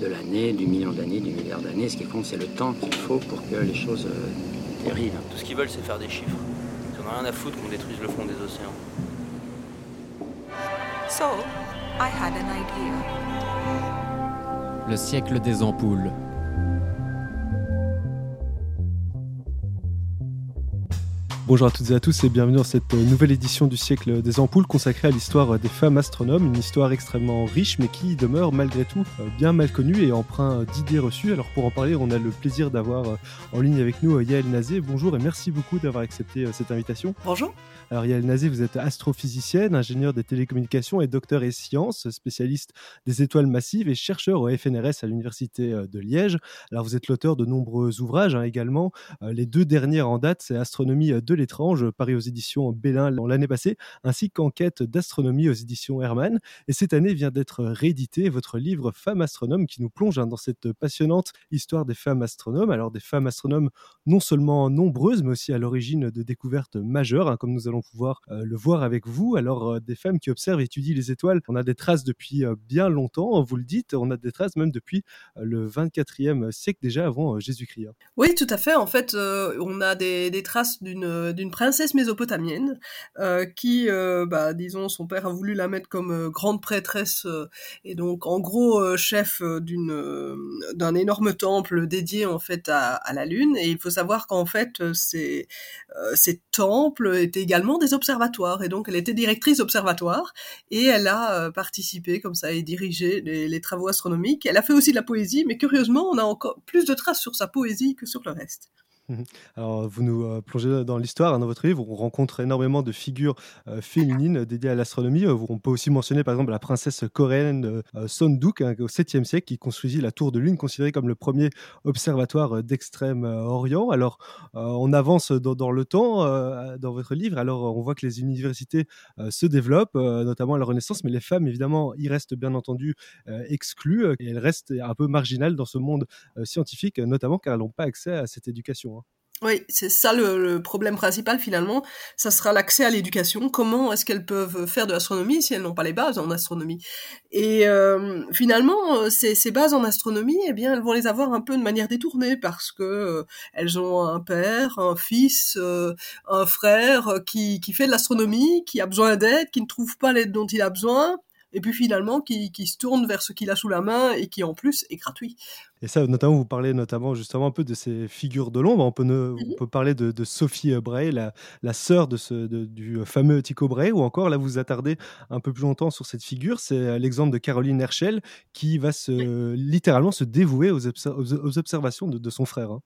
de l'année, du million d'années, du milliard d'années. Ce qui compte, c'est le temps qu'il faut pour que les choses euh, dérivent. Tout ce qu'ils veulent, c'est faire des chiffres. Ils en ont rien à foutre qu'on détruise le fond des océans. So, I had an idea. Le siècle des ampoules. Bonjour à toutes et à tous et bienvenue dans cette euh, nouvelle édition du siècle des ampoules consacrée à l'histoire euh, des femmes astronomes, une histoire extrêmement riche mais qui demeure malgré tout euh, bien mal connue et empreint d'idées reçues. Alors pour en parler, on a le plaisir d'avoir en ligne avec nous Yael Nazé. Bonjour et merci beaucoup d'avoir accepté cette invitation. Bonjour. Alors Yael Nazé, vous êtes astrophysicienne, ingénieure des télécommunications et docteur et sciences, spécialiste des étoiles massives et chercheur au FNRS à l'université de Liège. Alors vous êtes l'auteur de nombreux ouvrages hein, également. Les deux dernières en date, c'est Astronomie de l'étrange, paru aux éditions Bélin l'année passée, ainsi qu'Enquête d'astronomie aux éditions Hermann. Et cette année vient d'être réédité votre livre Femmes astronomes qui nous plonge hein, dans cette passionnante histoire des femmes astronomes. Alors des femmes astronomes non seulement nombreuses, mais aussi à l'origine de découvertes majeures, hein, comme nous allons pouvoir euh, le voir avec vous. Alors euh, des femmes qui observent et étudient les étoiles, on a des traces depuis euh, bien longtemps, vous le dites, on a des traces même depuis le 24e siècle déjà avant Jésus-Christ. hein. Oui, tout à fait. En fait, on a des traces d'une d'une princesse mésopotamienne euh, qui, euh, bah, disons, son père a voulu la mettre comme euh, grande prêtresse euh, et donc en gros euh, chef euh, d'une euh, d'un énorme temple dédié en fait à, la lune. Et il faut savoir qu'en fait, euh, ces euh, ces temples étaient également des observatoires et donc elle était directrice d'observatoire et elle a euh, participé comme ça et dirigé les travaux astronomiques. Elle a fait aussi de la poésie, mais curieusement, on a encore plus de traces sur sa poésie que sur le reste. Alors, vous nous euh, plongez dans l'histoire. hein, dans votre livre, on rencontre énormément de figures euh, féminines dédiées à l'astronomie. Euh, on peut aussi mentionner, par exemple, la princesse coréenne euh, euh, Sonduk, hein, au 7e siècle, qui construisit la tour de lune, considérée comme le premier observatoire euh, d'Extrême-Orient. Alors, euh, on avance dans, le temps euh, dans votre livre. Alors, on voit que les universités euh, se développent, euh, notamment à la Renaissance, mais les femmes, évidemment, y restent bien entendu euh, exclues euh, et elles restent un peu marginales dans ce monde euh, scientifique, notamment car elles n'ont pas accès à cette éducation. Oui, c'est ça le, le problème principal finalement. Ça sera l'accès à l'éducation. Comment est-ce qu'elles peuvent faire de l'astronomie si elles n'ont pas les bases en astronomie? Et euh, finalement, euh, ces, ces bases en astronomie, eh bien, elles vont les avoir un peu de manière détournée parce que euh, elles ont un père, un fils, euh, un frère qui, qui fait de l'astronomie, qui a besoin d'aide, qui ne trouve pas l'aide dont il a besoin, et puis finalement qui, qui se tourne vers ce qu'il a sous la main et qui en plus est gratuit. Et ça, notamment, vous parlez notamment justement un peu de ces figures de l'ombre. On peut, ne- Mhm. on peut parler de, de Sophie Bray, la, la sœur de ce, de- du fameux Tycho Bray, ou encore, là, vous attardez un peu plus longtemps sur cette figure. C'est euh, l'exemple de Caroline Herschel qui va se, littéralement se dévouer aux, aux- aux observations de, de son frère. hein.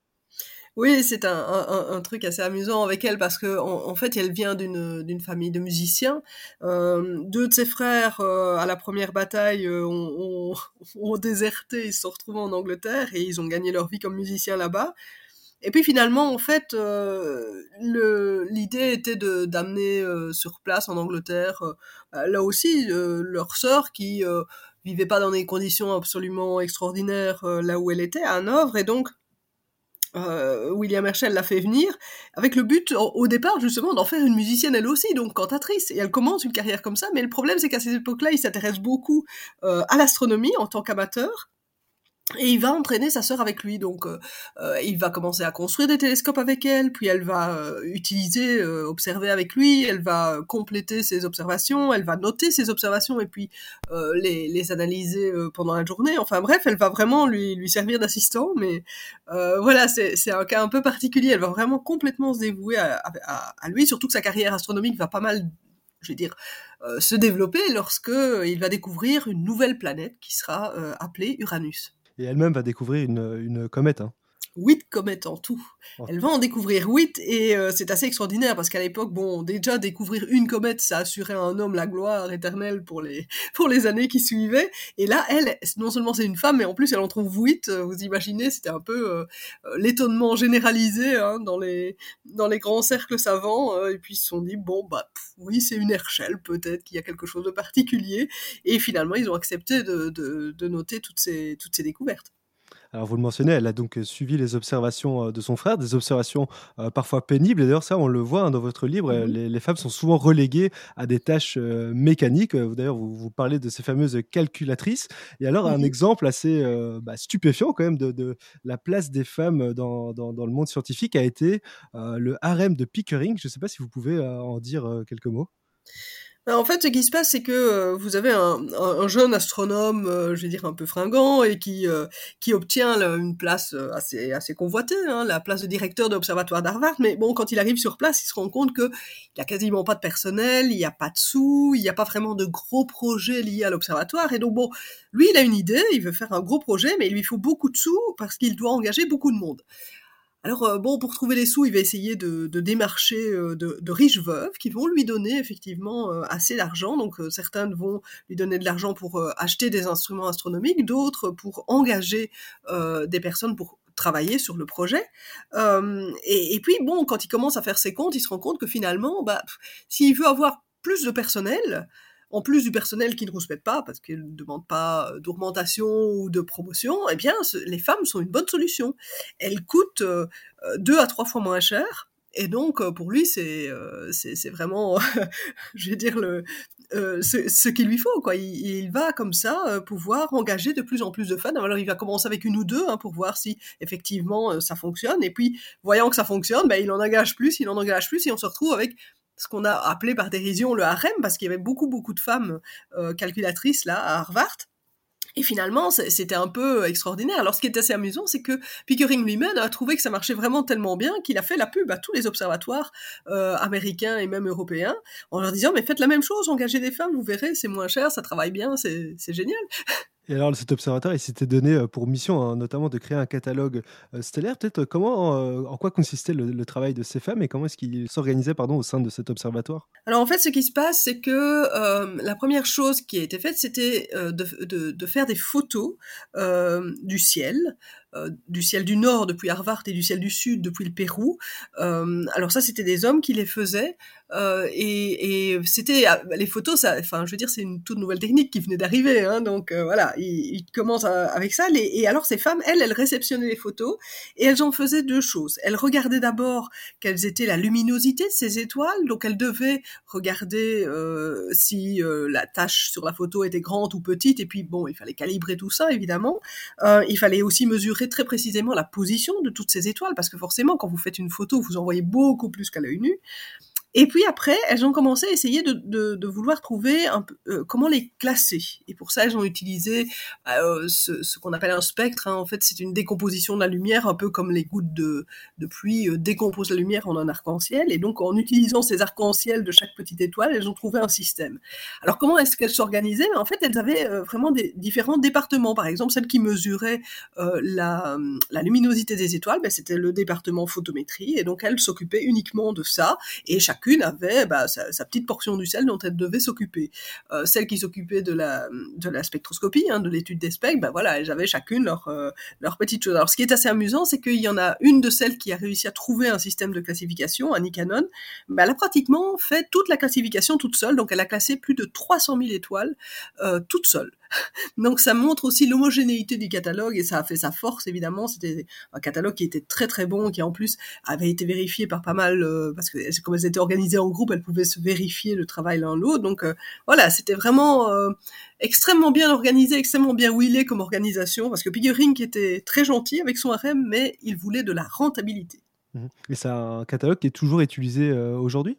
Oui, c'est un, un, un- truc assez amusant avec elle parce que en, en fait, elle vient d'une famille de musiciens. Euh, deux de ses frères euh, à la première bataille euh, ont, ont, ont déserté, ils se sont retrouvés en Angleterre et ils ont gagné leur vie comme musiciens là-bas. Et puis finalement, en fait, euh, l'idée était d'amener euh, sur place en Angleterre, euh, bah, là aussi, euh, leur sœur qui euh, vivait pas dans des conditions absolument extraordinaires là où elle était, à Hanovre, et donc euh, William Herschel l'a fait venir avec le but au, départ justement d'en faire une musicienne elle aussi, donc cantatrice. Et elle commence une carrière comme ça, mais le problème c'est qu'à cette époque-là, il s'intéresse beaucoup euh, à l'astronomie en tant qu'amateur. Et il va entraîner sa sœur avec lui, donc euh, euh, il va commencer à construire des télescopes avec elle, puis elle va euh, utiliser, euh, observer avec lui, elle va compléter ses observations, elle va noter ses observations et puis euh, les, les analyser euh, pendant la journée. Enfin bref, elle va vraiment lui, lui servir d'assistant, mais euh, voilà, c'est un cas un peu particulier. Elle va vraiment complètement se dévouer à, à, à lui, surtout que sa carrière astronomique va pas mal, je vais dire, euh, se développer lorsque euh, il va découvrir une nouvelle planète qui sera euh, appelée Uranus. Et elle-même va découvrir une, une comète. hein. Huit comètes en tout. Elle va en découvrir huit et euh, c'est assez extraordinaire parce qu'à l'époque, bon, déjà découvrir une comète, ça assurait à un homme la gloire éternelle pour les pour les années qui suivaient. Et là, elle, non seulement c'est une femme, mais en plus elle en trouve huit. Euh, vous imaginez, c'était un peu euh, l'étonnement généralisé hein, dans les dans les grands cercles savants. et puis ils se sont dit bon bah oui, c'est une Herschel, peut-être qu'il y a quelque chose de particulier. Et finalement, ils ont accepté de, de, de noter toutes ces toutes ces découvertes. Alors vous le mentionnez, elle a donc euh, suivi les observations euh, de son frère, des observations euh, parfois pénibles. Et d'ailleurs, ça, on le voit hein, dans votre livre, mmh les, femmes sont souvent reléguées à des tâches mécaniques. D'ailleurs, vous, vous, parlez de ces fameuses calculatrices. Et alors, un mmh exemple assez bah, stupéfiant quand même de, la place des femmes dans, le monde scientifique a été le harem de Pickering. Je ne sais pas si vous pouvez en dire quelques mots. Bah, en fait, ce qui se passe, c'est que euh, vous avez un, un, jeune astronome, euh, je vais dire un peu fringant, et qui euh, qui obtient une place assez assez convoitée, hein, la place de directeur de l'observatoire d'Harvard. Mais bon, quand il arrive sur place, il se rend compte que il y a quasiment pas de personnel, il n'y a pas de sous, il n'y a pas vraiment de gros projets liés à l'observatoire. Et donc bon, lui, il a une idée, il veut faire un gros projet, mais il lui faut beaucoup de sous parce qu'il doit engager beaucoup de monde. Alors euh, bon, pour trouver les sous, il va essayer de, démarcher euh, de, riches veuves qui vont lui donner effectivement euh, assez d'argent. Donc certaines vont lui donner de l'argent pour acheter des instruments astronomiques, d'autres pour engager des personnes pour travailler sur le projet. Et, puis bon, quand il commence à faire ses comptes, il se rend compte que finalement, bah, s'il veut avoir plus de personnel, en plus du personnel qui ne rouspète pas, parce qu'il ne demande pas euh, d'augmentation ou de promotion, eh bien, les femmes sont une bonne solution. Elles coûtent euh, euh, deux à trois fois moins cher. Et donc, pour lui, c'est c'est vraiment, je vais dire, le, ce, qu'il lui faut. Quoi. Il, va comme ça pouvoir engager de plus en plus de femmes. Alors, il va commencer avec une ou deux hein, pour voir si effectivement ça fonctionne. Et puis, voyant que ça fonctionne, ben, il en engage plus, il en engage plus, et on se retrouve avec ce qu'on a appelé par dérision le harem, parce qu'il y avait beaucoup, beaucoup de femmes euh, calculatrices là à Harvard. Et finalement, c'était un peu extraordinaire. Alors, ce qui est assez amusant, c'est que Pickering lui-même a trouvé que ça marchait vraiment tellement bien qu'il a fait la pub à tous les observatoires euh, américains et même européens en leur disant, mais faites la même chose, engagez des femmes, vous verrez, c'est moins cher, ça travaille bien, c'est génial. Et alors, cet observateur, il s'était donné euh, pour mission, hein, notamment, de créer un catalogue euh, stellaire. Peut-être euh, comment, en quoi consistait le, travail de ces femmes et comment est-ce qu'il s'organisait, pardon, au sein de cet observatoire? Alors, en fait, ce qui se passe, c'est que la première chose qui a été faite, c'était de, faire des photos du ciel du ciel du nord depuis Harvard et du ciel du sud depuis le Pérou. Alors ça, c'était des hommes qui les faisaient. Euh, et, et c'était les photos, ça, enfin, je veux dire, c'est une toute nouvelle technique qui venait d'arriver. Hein, donc voilà, ils, ils commencent avec ça. Et alors ces femmes, elles, elles réceptionnaient les photos et elles en faisaient deux choses. Elles regardaient d'abord quelles étaient la luminosité de ces étoiles. Donc elles devaient regarder si la tâche sur la photo était grande ou petite. Et puis bon, il fallait calibrer tout ça évidemment. il fallait aussi mesurer très précisément la position de toutes ces étoiles, parce que forcément, quand vous faites une photo, vous en voyez beaucoup plus qu'à l'œil nu. Et puis après, elles ont commencé à essayer de, de, de vouloir trouver un peu, euh, comment les classer. Et pour ça, elles ont utilisé euh, ce, ce qu'on appelle un spectre. Hein. En fait, c'est une décomposition de la lumière, un peu comme les gouttes de, de pluie euh, décomposent la lumière en un arc-en-ciel. Et donc, en utilisant ces arcs-en-ciel de chaque petite étoile, elles ont trouvé un système. Alors, comment est-ce qu'elles s'organisaient? En fait, elles avaient euh, vraiment des différents départements. Par exemple, celle qui mesurait la, la, luminosité des étoiles, ben, c'était le département photométrie. Et donc, elles s'occupaient uniquement de ça. Et chaque chacune avait bah, sa, petite portion du sel dont elle devait s'occuper. Euh, celles qui s'occupaient de la, de la spectroscopie, hein, de l'étude des spectres, bah, voilà, elles avaient chacune leur, euh, leur petite chose. Alors ce qui est assez amusant, c'est qu'il y en a une de celles qui a réussi à trouver un système de classification, Annie Cannon, bah, elle a pratiquement fait toute la classification toute seule, donc elle a classé plus de 300 000 étoiles euh, toute seule. Donc ça montre aussi l'homogénéité du catalogue et ça a fait sa force évidemment. C'était un catalogue qui était très très bon, qui en plus avait été vérifié par pas mal euh, parce que comme elles étaient organisées en groupe, elles pouvaient se vérifier le travail l'un l'autre. Donc euh, voilà, c'était vraiment euh, extrêmement bien organisé, extrêmement bien wheelé comme organisation parce que Pickering était très gentil avec son harem, mais il voulait de la rentabilité. Mmh. Et c'est un catalogue qui est toujours utilisé aujourd'hui?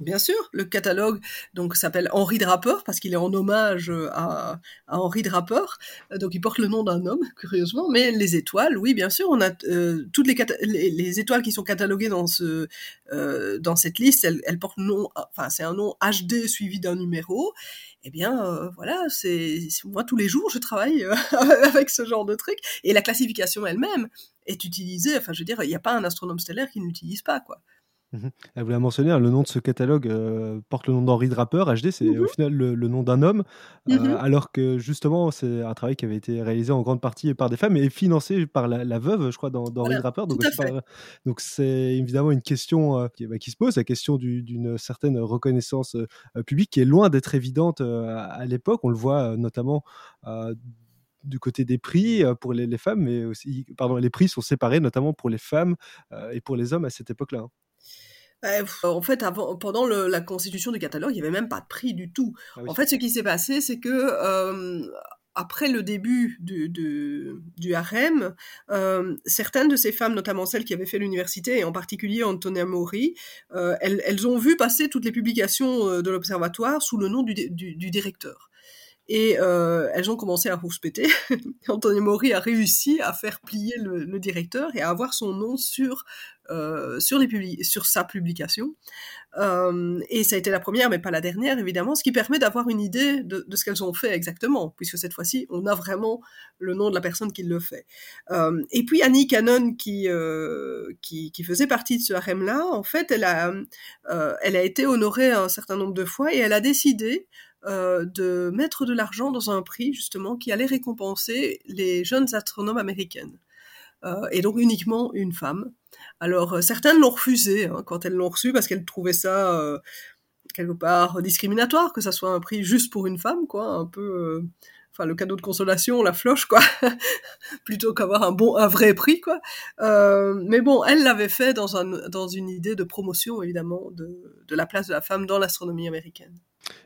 Bien sûr, le catalogue donc s'appelle Henri Draper parce qu'il est en hommage euh, à, Henri Draper. Euh, donc il porte le nom d'un homme, curieusement. Mais les étoiles, oui, bien sûr, on a euh, toutes les, les, les, étoiles qui sont cataloguées dans ce dans cette liste. Elles, elles portent nom, enfin c'est un nom HD suivi d'un numéro. Eh bien, voilà, c'est moi tous les jours je travaille avec ce genre de truc. Et la classification elle-même est utilisée. Enfin, je veux dire, il n'y a pas un astronome stellaire qui n'utilise pas quoi. Mmh vous l'avez mentionné, hein, le nom de ce catalogue euh, porte le nom d'Henri Draper. HD, c'est Mmh au final le, le nom d'un homme, euh, Mmh alors que justement, c'est un travail qui avait été réalisé en grande partie par des femmes et financé par la, la veuve, je crois, d'Henri Voilà, Draper. Donc, c'est évidemment une question euh, qui, bah, qui se pose, la question du- d'une certaine reconnaissance publique qui est loin d'être évidente à, l'époque. On le voit notamment. du côté des prix pour les, les femmes, mais aussi, pardon, les prix sont séparés, notamment pour les femmes euh, et pour les hommes à cette époque-là. Bah, en fait, avant, pendant le- la constitution du catalogue, il n'y avait même pas de prix du tout. Ah oui. En fait, ce qui s'est passé, c'est que euh, après le début du, du, du harem, euh, certaines de ces femmes, notamment celles qui avaient fait l'université, et en particulier Antonia Mori, euh, elles, elles ont vu passer toutes les publications de l'observatoire sous le nom du directeur. Et euh, elles ont commencé à rouspéter. Antonio Mori a réussi à faire plier le, le directeur et à avoir son nom sur euh, sur les publi- sur sa publication. Euh, et ça a été la première, mais pas la dernière, évidemment, ce qui permet d'avoir une idée de, de ce qu'elles ont fait exactement, puisque cette fois-ci, on a vraiment le nom de la personne qui le fait. Euh, et puis Annie Cannon, qui, euh, qui, qui faisait partie de ce harem-là, en fait, elle a, euh, elle a été honorée un certain nombre de fois et elle a décidé euh, de mettre de l'argent dans un prix, justement, qui allait récompenser les jeunes astronomes américaines. Euh, et donc uniquement une femme. Alors, euh, certaines l'ont refusé hein, quand elles l'ont reçu parce qu'elles trouvaient ça quelque part discriminatoire, que ça soit un prix juste pour une femme, quoi, un peu, enfin le cadeau de consolation, la floche, quoi, plutôt qu'avoir un bon, un vrai prix, quoi. Mais bon, elle l'avait fait dans un, dans une idée de promotion, évidemment, de, de la place de la femme dans l'astronomie américaine.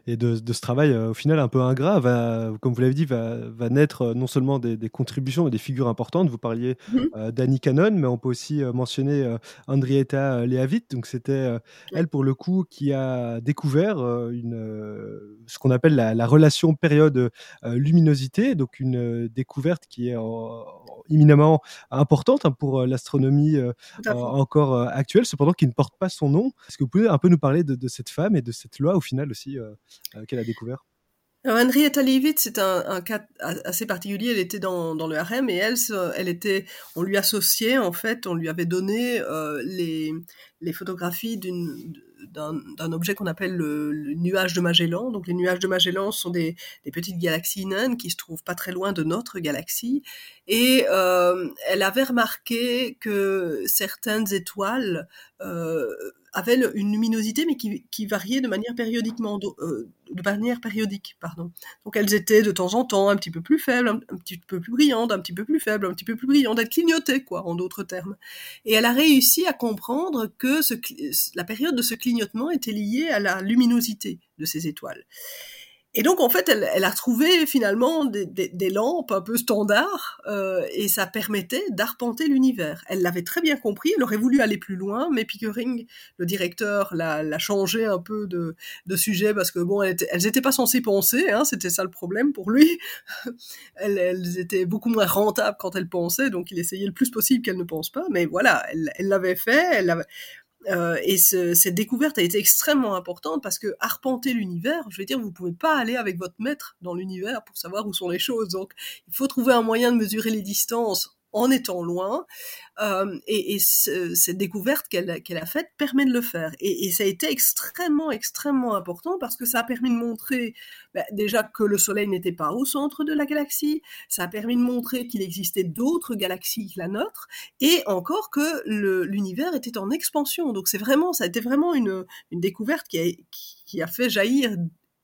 Et de, de ce travail, euh, au final, un peu ingrat, va, comme vous l'avez dit, va, va naître euh, non seulement des, des contributions et des figures importantes. Vous parliez euh, d'Annie Cannon, mais on peut aussi mentionner Henrietta Leavitt. Donc, c'était elle, pour le coup, qui a découvert une, ce qu'on appelle la, la relation période-luminosité. donc, une découverte qui est en- éminemment importante hein, pour euh, l'astronomie euh, encore euh, actuelle, cependant qui ne porte pas son nom. Est-ce que vous pouvez un peu nous parler de, de cette femme et de cette loi, au final, aussi, qu'elle a découvert? Alors, Henrietta Leavitt, c'est un, un cas assez particulier. Elle était dans, dans le harem et elle, elle était, on lui associait en fait, on lui avait donné euh, les, les photographies d'une d'un objet qu'on appelle le, le nuage de Magellan. Donc les nuages de Magellan sont des, des petites galaxies naines qui se trouvent pas très loin de notre galaxie. Et euh, elle avait remarqué que certaines étoiles euh, avaient le- une luminosité, mais qui, qui variait de manière périodiquement, do- euh, de manière périodique, pardon. Donc elles étaient de temps en temps un petit peu plus faibles, un, un petit peu plus brillantes, un petit peu plus faibles, un petit peu plus brillantes, elles clignotaient, quoi, en d'autres termes. Et elle a réussi à comprendre que ce, la période de ce clignotement était liée à la luminosité de ces étoiles. Et donc, en fait, elle, elle a trouvé finalement des, des- des lampes un peu standards euh, et ça permettait d'arpenter l'univers. Elle l'avait très bien compris, elle aurait voulu aller plus loin, mais Pickering, le directeur, l'a changé un peu de, de sujet parce que bon, elles n'étaient pas censées penser, hein, c'était ça le problème pour lui. elles, elles étaient beaucoup moins rentables quand elles pensaient, donc il essayait le plus possible qu'elles ne pensent pas. Mais voilà, elle l'avait fait, elle l'avait- euh, et ce- cette découverte a été extrêmement importante parce que arpenter l'univers, je veux dire, vous pouvez pas aller avec votre maître dans l'univers pour savoir où sont les choses. Donc, il faut trouver un moyen de mesurer les distances en étant loin. Euh, et et ce- cette découverte qu'elle a faite permet de le faire. Et, ça a été extrêmement, extrêmement important parce que ça a permis de montrer bah, déjà que le Soleil n'était pas au centre de la galaxie. Ça a permis de montrer qu'il existait d'autres galaxies que la nôtre et encore que l'univers était en expansion. Donc c'est vraiment, ça a été vraiment une, découverte qui a fait jaillir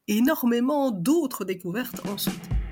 énormément d'autres découvertes ensuite.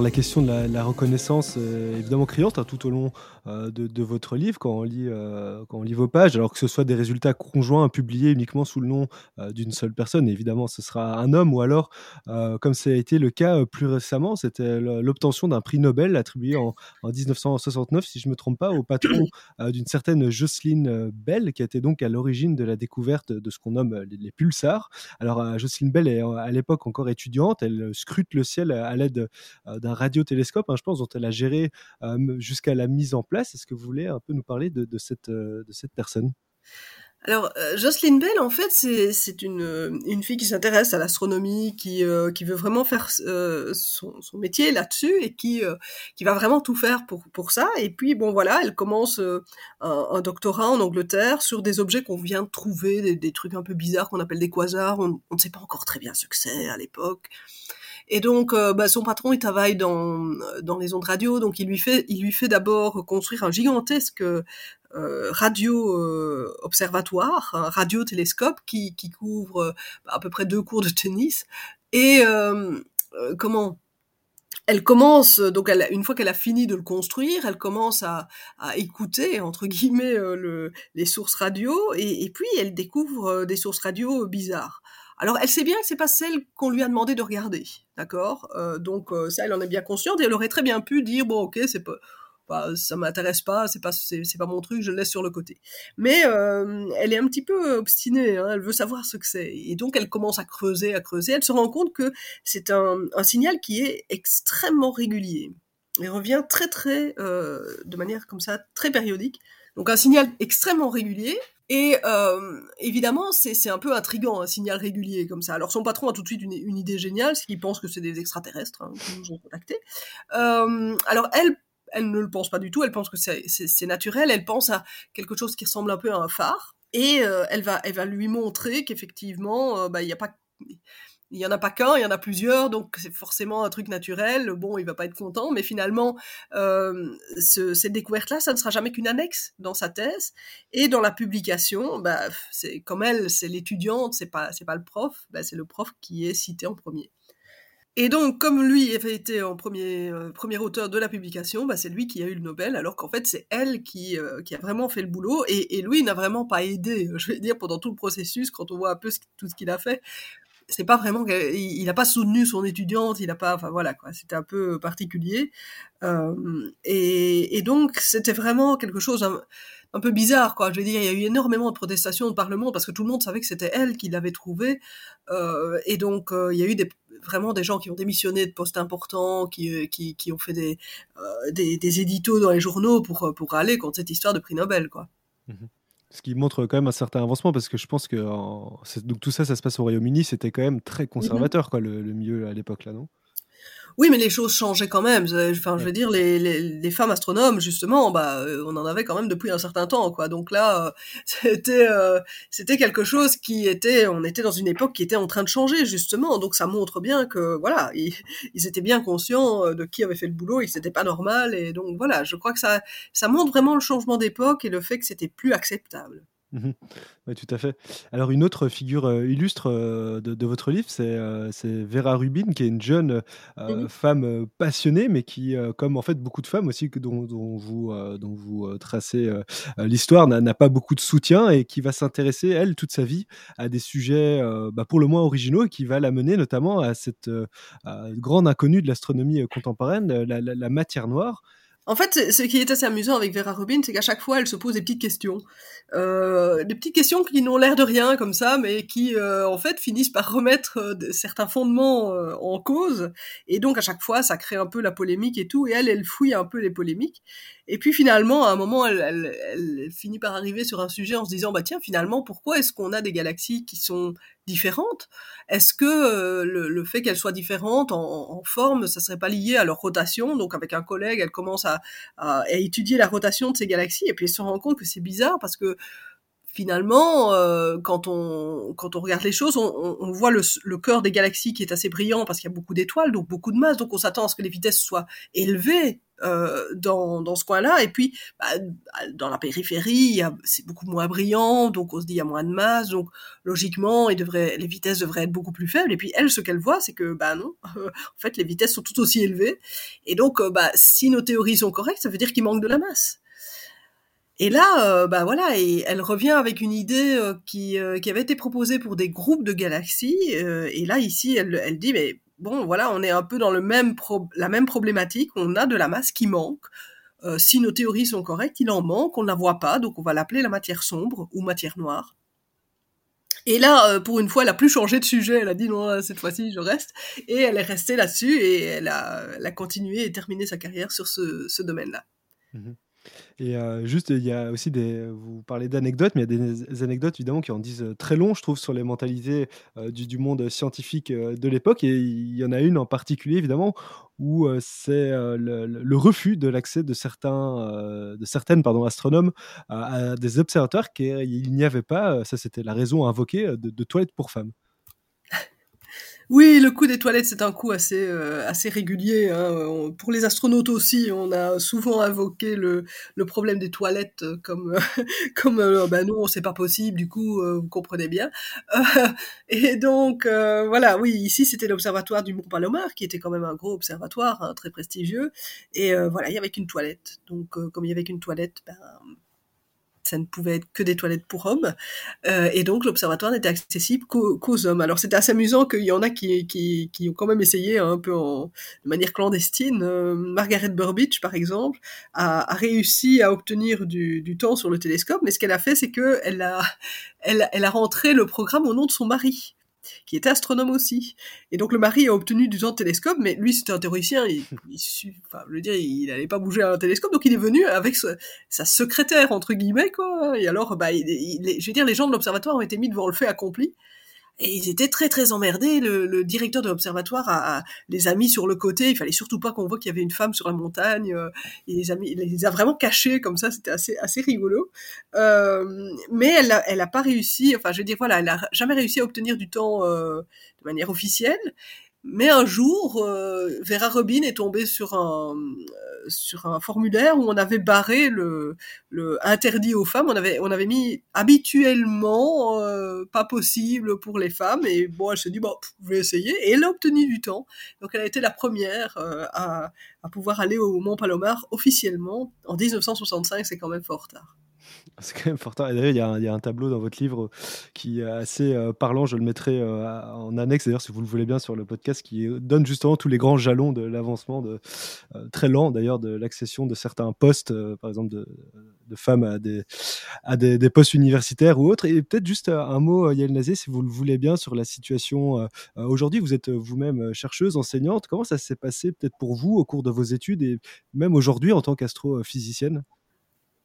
Alors la question de la, reconnaissance est évidemment criante hein, tout au long euh, de, votre livre quand on, lit, euh, quand on lit vos pages, alors que ce soit des résultats conjoints publiés uniquement sous le nom euh, d'une seule personne, évidemment ce sera un homme, ou alors, euh, comme ça a été le cas plus récemment, c'était l'obtention d'un prix Nobel attribué en, en, 1969, si je ne me trompe pas, au patron d'une certaine Jocelyn Bell, qui était donc à l'origine de la découverte de ce qu'on nomme les, les, pulsars. Alors Jocelyn Bell est à l'époque encore étudiante, elle scrute le ciel à l'aide d'un radiotélescope, hein, je pense, dont elle a géré jusqu'à la mise en place. Est-ce que vous voulez un peu nous parler de, de cette, personne? Alors, euh, Jocelyn Bell, en fait, c'est une, fille qui s'intéresse à l'astronomie, qui, euh, veut vraiment faire euh, son, métier là-dessus et qui, va vraiment tout faire pour, ça. Et puis, bon, voilà, elle commence un, doctorat en Angleterre sur des objets qu'on vient de trouver, des, trucs un peu bizarres qu'on appelle des quasars. On ne sait pas encore très bien ce que c'est à l'époque. Et donc, euh, bah, son patron, il travaille dans, dans les ondes radio, donc il lui fait, il lui fait d'abord construire un gigantesque euh, radio euh, observatoire, un radiotélescope qui, qui couvre à peu près deux cours de tennis. Et comment? Elle commence donc elle, une fois qu'elle a fini de le construire, elle commence à, à écouter entre guillemets le, les sources radio et, et, puis elle découvre des sources radio bizarres. Alors, elle sait bien que c'est pas celle qu'on lui a demandé de regarder, d'accord? Euh, Donc euh, ça, elle en est bien consciente et elle aurait très bien pu dire bon, ok, c'est pas, ça m'intéresse pas, c'est pas, c'est, pas mon truc, je le laisse sur le côté. Mais euh, elle est un petit peu obstinée, hein, elle veut savoir ce que c'est et donc elle commence à creuser, à creuser. Elle se rend compte que c'est un, signal qui est extrêmement régulier. Il revient très très de manière comme ça très périodique. Donc un signal extrêmement régulier et euh, évidemment, c'est un peu intrigant, un signal régulier comme ça. Alors son patron a tout de suite une, une idée géniale, c'est qu'il pense que c'est des extraterrestres hein, qui nous ont contactés. Euh, alors elle, elle ne le pense pas du tout, elle pense que c'est naturel, elle pense à quelque chose qui ressemble un peu à un phare, et euh, elle, va, elle va lui montrer qu'effectivement, euh, bah, il n'y a pas il y en a pas qu'un, il y en a plusieurs, donc c'est forcément un truc naturel. Bon, il va pas être content, mais finalement, euh, ce, cette découverte-là, ça ne sera jamais qu'une annexe dans sa thèse. Et dans la publication, bah, c'est comme elle, c'est l'étudiante, c'est pas, pas le prof, bah, c'est le prof qui est cité en premier. Et donc, comme lui avait été en premier, euh, premier auteur de la publication, bah, c'est lui qui a eu le Nobel, alors qu'en fait, c'est elle qui, euh, a vraiment fait le boulot. Et, lui, n'a vraiment pas aidé, je vais dire, pendant tout le processus, quand on voit un peu tout ce qu'il a fait c'est pas vraiment il n'a pas soutenu son étudiante il a pas enfin voilà quoi. C'était un peu particulier. Euh, et, donc c'était vraiment quelque chose un, peu bizarre quoi. Je veux dire il y a eu énormément de protestations de parlement parce que tout le monde savait que c'était elle qui l'avait trouvé euh, et donc euh, il y a eu vraiment des gens qui ont démissionné de postes importants qui, qui, ont fait des, des, des dans les journaux pour pour aller contre cette histoire de prix Nobel quoi. Mmh ce qui montre quand même un certain avancement parce que je pense que en... donc tout ça, ça se passe au Royaume-Uni, c'était quand même très conservateur, quoi, le, le milieu à l'époque là, non? Oui, mais les choses changeaient quand même. Enfin, je veux dire, les, les, les femmes astronomes, justement, bah, euh, on en avait quand même depuis un certain temps, quoi. Donc là, euh, c'était, euh, c'était quelque chose qui était, on était dans une époque qui était en train de changer, justement. Donc ça montre bien que, voilà, ils, ils étaient bien conscients de qui avait fait le boulot et que c'était pas normal. Et donc voilà, je crois que ça, ça montre vraiment le changement d'époque et le fait que c'était plus acceptable. Mmh oui, tout à fait. Alors une autre figure euh, illustre euh, de, de, votre livre, c'est euh, Vera Rubin, qui est une jeune mmh femme passionnée, mais qui, comme en fait beaucoup de femmes aussi dont, dont vous, dont vous tracez l'histoire, n'a pas beaucoup de soutien et qui va s'intéresser, elle, toute sa vie, à des sujets bah, pour le moins originaux et qui va l'amener notamment à cette grande inconnue de l'astronomie contemporaine, la, la, la matière noire. En fait, ce qui est assez amusant avec Vera Rubin, c'est qu'à chaque fois, elle se pose des petites questions. Euh, des petites questions qui n'ont l'air de rien comme ça, mais qui, euh, en fait, finissent par remettre euh, certains fondements euh, en cause. Et donc, à chaque fois, ça crée un peu la polémique et tout. Et elle, elle fouille un peu les polémiques. Et puis, finalement, à un moment, elle, finit par arriver sur un sujet en se disant, bah tiens, finalement, pourquoi est-ce qu'on a des galaxies qui sont différentes? Est-ce que euh, le, fait qu'elles soient différentes en, forme, ça serait pas lié à leur rotation? Donc, avec un collègue, elle commence à, à étudier la rotation de ces galaxies. Et puis, elle se rend compte que c'est bizarre parce que finalement, euh, quand on quand on regarde les choses, on, on voit le, le, cœur des galaxies qui est assez brillant parce qu'il y a beaucoup d'étoiles, donc beaucoup de masse, donc on s'attend à ce que les vitesses soient élevées euh, dans, dans ce coin-là. Et puis, bah, dans la périphérie, c'est beaucoup moins brillant, donc on se dit il y a moins de masse, donc logiquement, il devrait, les vitesses devraient être beaucoup plus faibles. Et puis elle, ce qu'elle voit, c'est que bah non, en fait, les vitesses sont tout aussi élevées. Et donc, euh, bah, si nos théories sont correctes, ça veut dire qu'il manque de la masse. Et là, euh, bah voilà, et elle revient avec une idée euh, qui, euh, qui avait été proposée pour des groupes de galaxies. et là, ici, elle, dit, mais bon, voilà, on est un peu dans le même la même problématique. On a de la masse qui manque. si nos théories sont correctes, il en manque, on ne la voit pas, donc on va l'appeler la matière sombre ou matière noire. Et là, pour une fois, elle a plus changé de sujet. Elle a dit non, cette fois-ci, je reste. Et elle est restée là-dessus et elle a, continué et terminé sa carrière sur ce, ce domaine-là. Mmh et juste, il y a aussi des. Vous parlez d'anecdotes, mais il y a des anecdotes évidemment qui en disent très long, je trouve, sur les mentalités du, du, monde scientifique de l'époque. Et il y en a une en particulier, évidemment, où c'est le, le, refus de l'accès de certains, de certaines pardon, astronomes à, des observateurs qu'il n'y avait pas. Ça, c'était la raison invoquée de, de toilettes pour femmes. Oui, le coup des toilettes, c'est un coup assez euh, assez régulier. Hein. pour les astronautes aussi, on a souvent invoqué le, le problème des toilettes comme comme euh, ben non, c'est pas possible. Du coup, euh, vous comprenez bien. et donc voilà, oui, ici c'était l'observatoire du Mont Palomar, qui était quand même un gros observatoire, hein, très prestigieux. Et voilà, il y avait qu'une toilette. Donc comme il y avait qu'une toilette, ben ça ne pouvait être que des toilettes pour hommes, euh, et donc l'observatoire n'était accessible qu'aux, hommes. Alors c'était assez amusant qu'il y en a qui, ont quand même essayé hein, un peu de manière clandestine. Euh, Margaret Burbidge, par exemple, a, réussi à obtenir du, temps sur le télescope, mais ce qu'elle a fait, c'est que elle a, elle, elle a rentré le programme au nom de son mari qui était astronome aussi. Et donc le mari a obtenu du temps de télescope, mais lui c'était un théoricien, il, il, enfin, je veux dire, il n'allait pas bouger à un télescope, donc il est venu avec sa secrétaire entre guillemets quoi. Et alors, bah, je veux dire, les gens de l'observatoire ont été mis devant le fait accompli. Et ils étaient très très emmerdés. Le, le directeur de l'observatoire a, les a mis sur le côté. Il fallait surtout pas qu'on voit qu'il y avait une femme sur la montagne. Euh, il les a, il les a vraiment cachés comme ça. C'était assez assez rigolo. Euh, mais elle a, elle a pas réussi. Enfin, je veux dire voilà, elle a jamais réussi à obtenir du temps euh, de manière officielle. Mais un jour, euh, Vera Robin est tombée sur un sur un formulaire où on avait barré le, interdit aux femmes. On avait on avait mis habituellement euh, pas possible pour les femmes. Et bon, elle s'est dit bon, je vais essayer. Et elle a obtenu du temps. Donc elle a été la première à, à pouvoir aller au Mont Palomar officiellement en 1965. C'est quand même fort tard. C'est quand même fort. Et d'ailleurs, il y, a un tableau dans votre livre qui est assez euh, parlant. Je le mettrai euh, en annexe, d'ailleurs, si vous le voulez bien, sur le podcast, qui donne justement tous les grands jalons de l'avancement, euh, très lent d'ailleurs, de l'accession de certains postes, par exemple de, femmes à, des, des, postes universitaires ou autres. Et peut-être juste un mot, Yael Nazé, si vous le voulez bien, sur la situation aujourd'hui. Vous êtes vous-même chercheuse, enseignante. Comment ça s'est passé peut-être pour vous au cours de vos études et même aujourd'hui en tant qu'astrophysicienne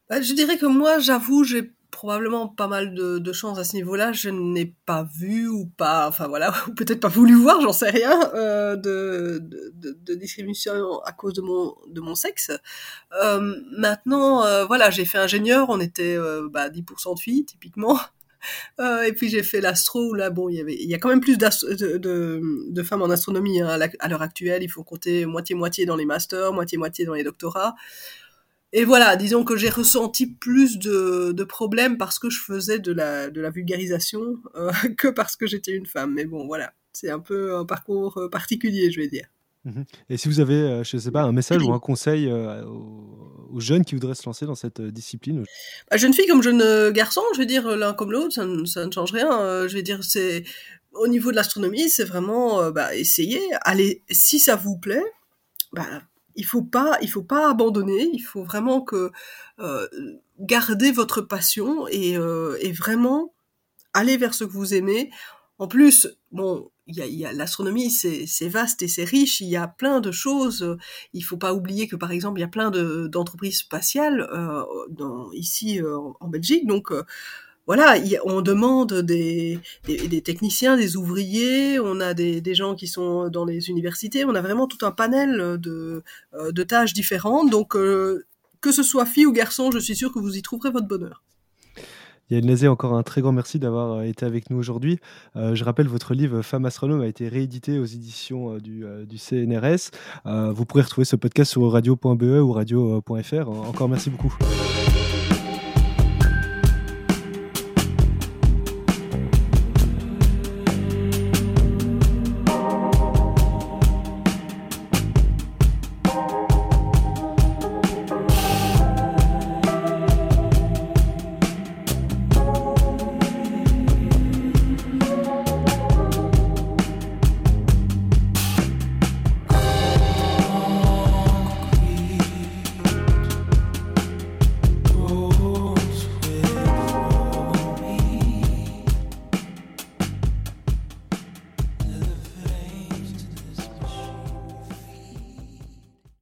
bah, je dirais que moi, j'avoue, j'ai probablement pas mal de, de chance à ce niveau-là. Je n'ai pas vu ou pas, enfin voilà, ou peut-être pas voulu voir, j'en sais rien, euh, de, de, de, discrimination à cause de mon de mon sexe. Euh, maintenant, euh, voilà, j'ai fait ingénieur, on était euh, bah, 10% de filles typiquement. Euh, et puis j'ai fait l'astro là bon il y avait il y a quand même plus de, femmes en astronomie hein, à l'heure actuelle il faut compter moitié moitié dans les masters moitié moitié dans les doctorats et voilà, disons que j'ai ressenti plus de, de, problèmes parce que je faisais de la, de la vulgarisation euh, que parce que j'étais une femme. Mais bon, voilà, c'est un peu un parcours euh, particulier, je vais dire. Mhm. Et si vous avez, euh, je ne sais pas, un message ou un conseil aux, jeunes qui voudraient se lancer dans cette discipline bah, Jeune fille comme jeune garçon, je vais dire l'un comme l'autre, ça, ça, ne change rien. je vais dire, c'est au niveau de l'astronomie, c'est vraiment bah, essayer. Allez, si ça vous plaît, bah, il faut pas, il faut pas abandonner. Il faut vraiment que euh, garder votre passion et, euh, et, vraiment aller vers ce que vous aimez. En plus, bon, il y a, y a l'astronomie, c'est vaste et c'est riche. Il y a plein de choses. Il faut pas oublier que par exemple, il y a plein d'entreprises spatiales euh, dans, ici euh, en Belgique. Donc voilà, on demande des, techniciens, des ouvriers, on a des, gens qui sont dans les universités, on a vraiment tout un panel de, euh, tâches différentes. Donc, euh, que ce soit fille ou garçon, je suis sûr que vous y trouverez votre bonheur. Yann Lézé, encore un très grand merci d'avoir été avec nous aujourd'hui. je rappelle, votre livre Femme astronome a été réédité aux éditions du, du, CNRS. vous pourrez retrouver ce podcast sur radio.be ou radio.fr. Encore merci beaucoup.